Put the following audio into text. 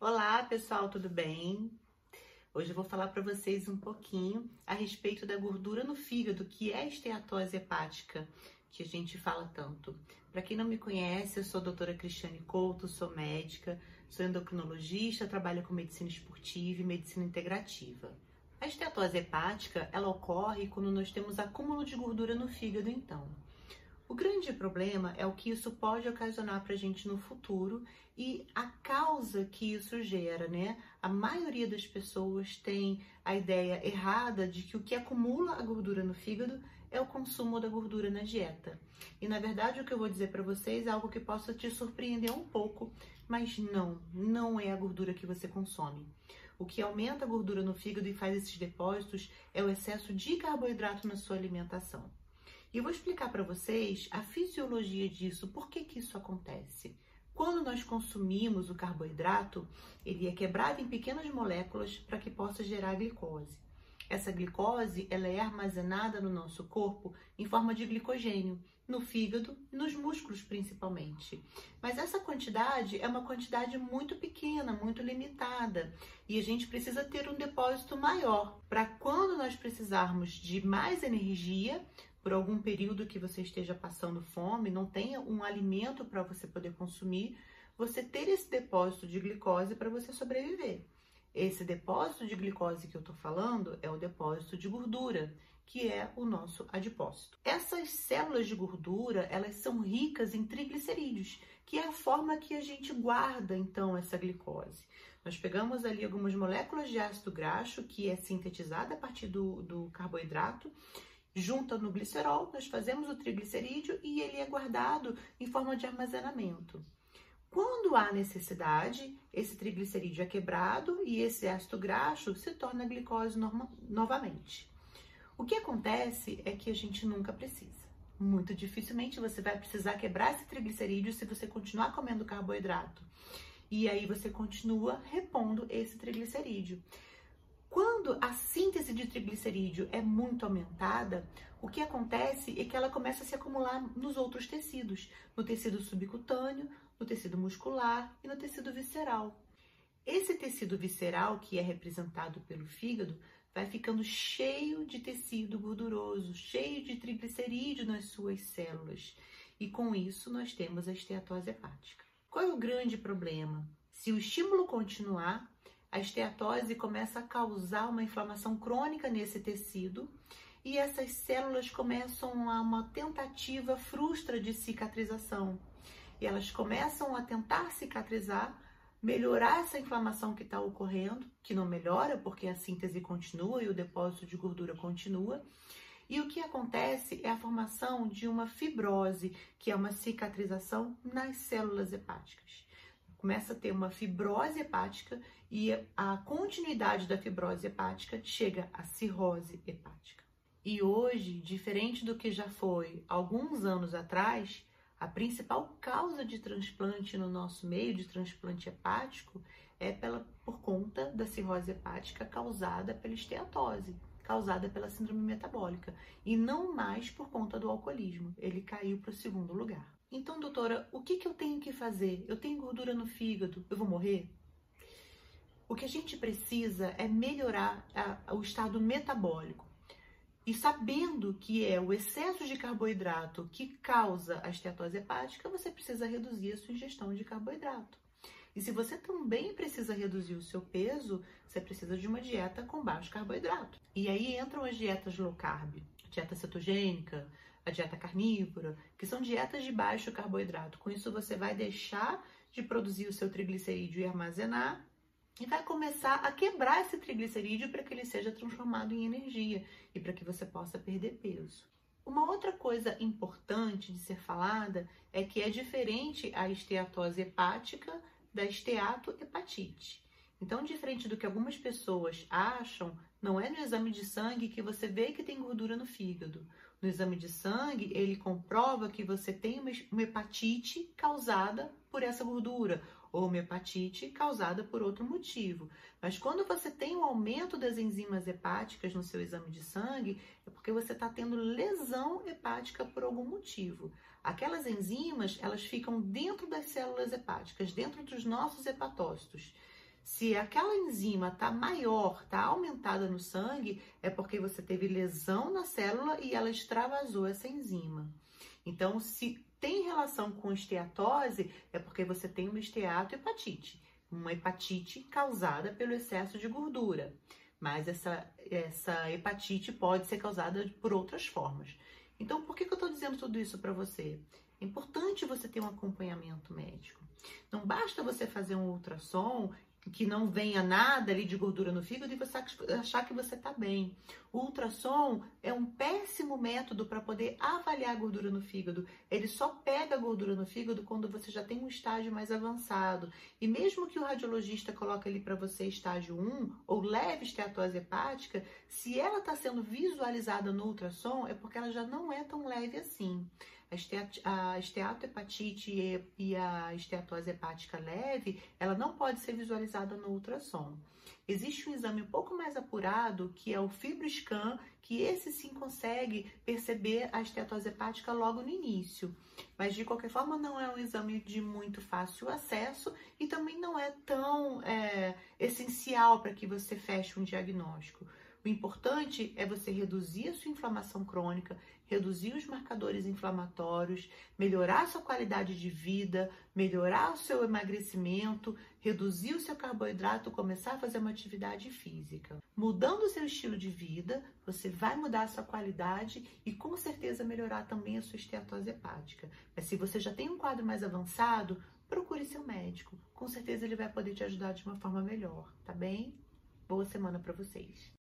Olá, pessoal, tudo bem? Hoje eu vou falar para vocês um pouquinho a respeito da gordura no fígado, que é a esteatose hepática, que a gente fala tanto. Para quem não me conhece, eu sou a doutora Cristiane Couto, sou médica, sou endocrinologista, trabalho com medicina esportiva e medicina integrativa. A esteatose hepática, ela ocorre quando nós temos acúmulo de gordura no fígado, então. O grande problema é o que isso pode ocasionar para a gente no futuro e a causa que isso gera, né? A maioria das pessoas tem a ideia errada de que o que acumula a gordura no fígado é o consumo da gordura na dieta. E na verdade, o que eu vou dizer para vocês é algo que possa te surpreender um pouco, mas não, não é a gordura que você consome. O que aumenta a gordura no fígado e faz esses depósitos é o excesso de carboidrato na sua alimentação. E eu vou explicar para vocês a fisiologia disso, por que, que isso acontece. Quando nós consumimos o carboidrato, ele é quebrado em pequenas moléculas para que possa gerar glicose. Essa glicose ela é armazenada no nosso corpo em forma de glicogênio, no fígado e nos músculos principalmente. Mas essa quantidade é uma quantidade muito pequena, muito limitada, e a gente precisa ter um depósito maior para quando nós precisarmos de mais energia, por algum período que você esteja passando fome, não tenha um alimento para você poder consumir, você ter esse depósito de glicose para você sobreviver. Esse depósito de glicose que eu estou falando é o depósito de gordura, que é o nosso adipócito. Essas células de gordura, elas são ricas em triglicerídeos, que é a forma que a gente guarda então essa glicose. Nós pegamos ali algumas moléculas de ácido graxo, que é sintetizada a partir do, do carboidrato, junta no glicerol, nós fazemos o triglicerídeo e ele é guardado em forma de armazenamento. Quando há necessidade, esse triglicerídeo é quebrado e esse ácido graxo se torna glicose novamente. O que acontece é que a gente nunca precisa. Muito dificilmente você vai precisar quebrar esse triglicerídeo se você continuar comendo carboidrato. E aí você continua repondo esse triglicerídeo. Quando a síntese de triglicerídeo é muito aumentada, o que acontece é que ela começa a se acumular nos outros tecidos, no tecido subcutâneo, no tecido muscular e no tecido visceral. Esse tecido visceral, que é representado pelo fígado, vai ficando cheio de tecido gorduroso, cheio de triglicerídeo nas suas células. E com isso nós temos a esteatose hepática. Qual é o grande problema? Se o estímulo continuar, a esteatose começa a causar uma inflamação crônica nesse tecido e essas células começam a uma tentativa frustra de cicatrização. E elas começam a tentar cicatrizar, melhorar essa inflamação que está ocorrendo, que não melhora porque a síntese continua e o depósito de gordura continua. E o que acontece é a formação de uma fibrose, que é uma cicatrização nas células hepáticas começa a ter uma fibrose hepática e a continuidade da fibrose hepática chega à cirrose hepática. E hoje, diferente do que já foi alguns anos atrás, a principal causa de transplante no nosso meio, de transplante hepático, é pela, por conta da cirrose hepática causada pela esteatose, causada pela síndrome metabólica, e não mais por conta do alcoolismo. Ele caiu para o segundo lugar. Então, doutora, o que, que eu tenho que fazer? Eu tenho gordura no fígado, eu vou morrer? O que a gente precisa é melhorar a, o estado metabólico. E sabendo que é o excesso de carboidrato que causa a esteatose hepática, você precisa reduzir a sua ingestão de carboidrato. E se você também precisa reduzir o seu peso, você precisa de uma dieta com baixo carboidrato. E aí entram as dietas low carb, dieta cetogênica, a dieta carnívora, que são dietas de baixo carboidrato. Com isso, você vai deixar de produzir o seu triglicerídeo e armazenar e vai começar a quebrar esse triglicerídeo para que ele seja transformado em energia e para que você possa perder peso. Uma outra coisa importante de ser falada é que é diferente a esteatose hepática da esteatohepatite. Então, diferente do que algumas pessoas acham, não é no exame de sangue que você vê que tem gordura no fígado no exame de sangue, ele comprova que você tem uma hepatite causada por essa gordura ou uma hepatite causada por outro motivo. Mas quando você tem um aumento das enzimas hepáticas no seu exame de sangue, é porque você está tendo lesão hepática por algum motivo. Aquelas enzimas, elas ficam dentro das células hepáticas, dentro dos nossos hepatócitos. Se aquela enzima está maior, está aumentada no sangue, é porque você teve lesão na célula e ela extravasou essa enzima. Então, se tem relação com esteatose, é porque você tem uma esteatohepatite, uma hepatite causada pelo excesso de gordura. Mas essa, essa hepatite pode ser causada por outras formas. Então, por que, que eu estou dizendo tudo isso para você? É importante você ter um acompanhamento médico. Não basta você fazer um ultrassom que não venha nada ali de gordura no fígado e você achar que você está bem. O ultrassom é um péssimo método para poder avaliar a gordura no fígado. Ele só pega a gordura no fígado quando você já tem um estágio mais avançado. E mesmo que o radiologista coloque ali para você estágio 1 ou leve esteatose hepática, se ela está sendo visualizada no ultrassom, é porque ela já não é tão leve assim a esteatohepatite e a esteatose hepática leve, ela não pode ser visualizada no ultrassom. Existe um exame um pouco mais apurado, que é o FibroScan, que esse sim consegue perceber a esteatose hepática logo no início. Mas de qualquer forma, não é um exame de muito fácil acesso e também não é tão é, essencial para que você feche um diagnóstico. O importante é você reduzir a sua inflamação crônica, reduzir os marcadores inflamatórios, melhorar a sua qualidade de vida, melhorar o seu emagrecimento, reduzir o seu carboidrato, começar a fazer uma atividade física. Mudando o seu estilo de vida, você vai mudar a sua qualidade e com certeza melhorar também a sua esteatose hepática. Mas se você já tem um quadro mais avançado, procure seu médico. Com certeza ele vai poder te ajudar de uma forma melhor, tá bem? Boa semana para vocês.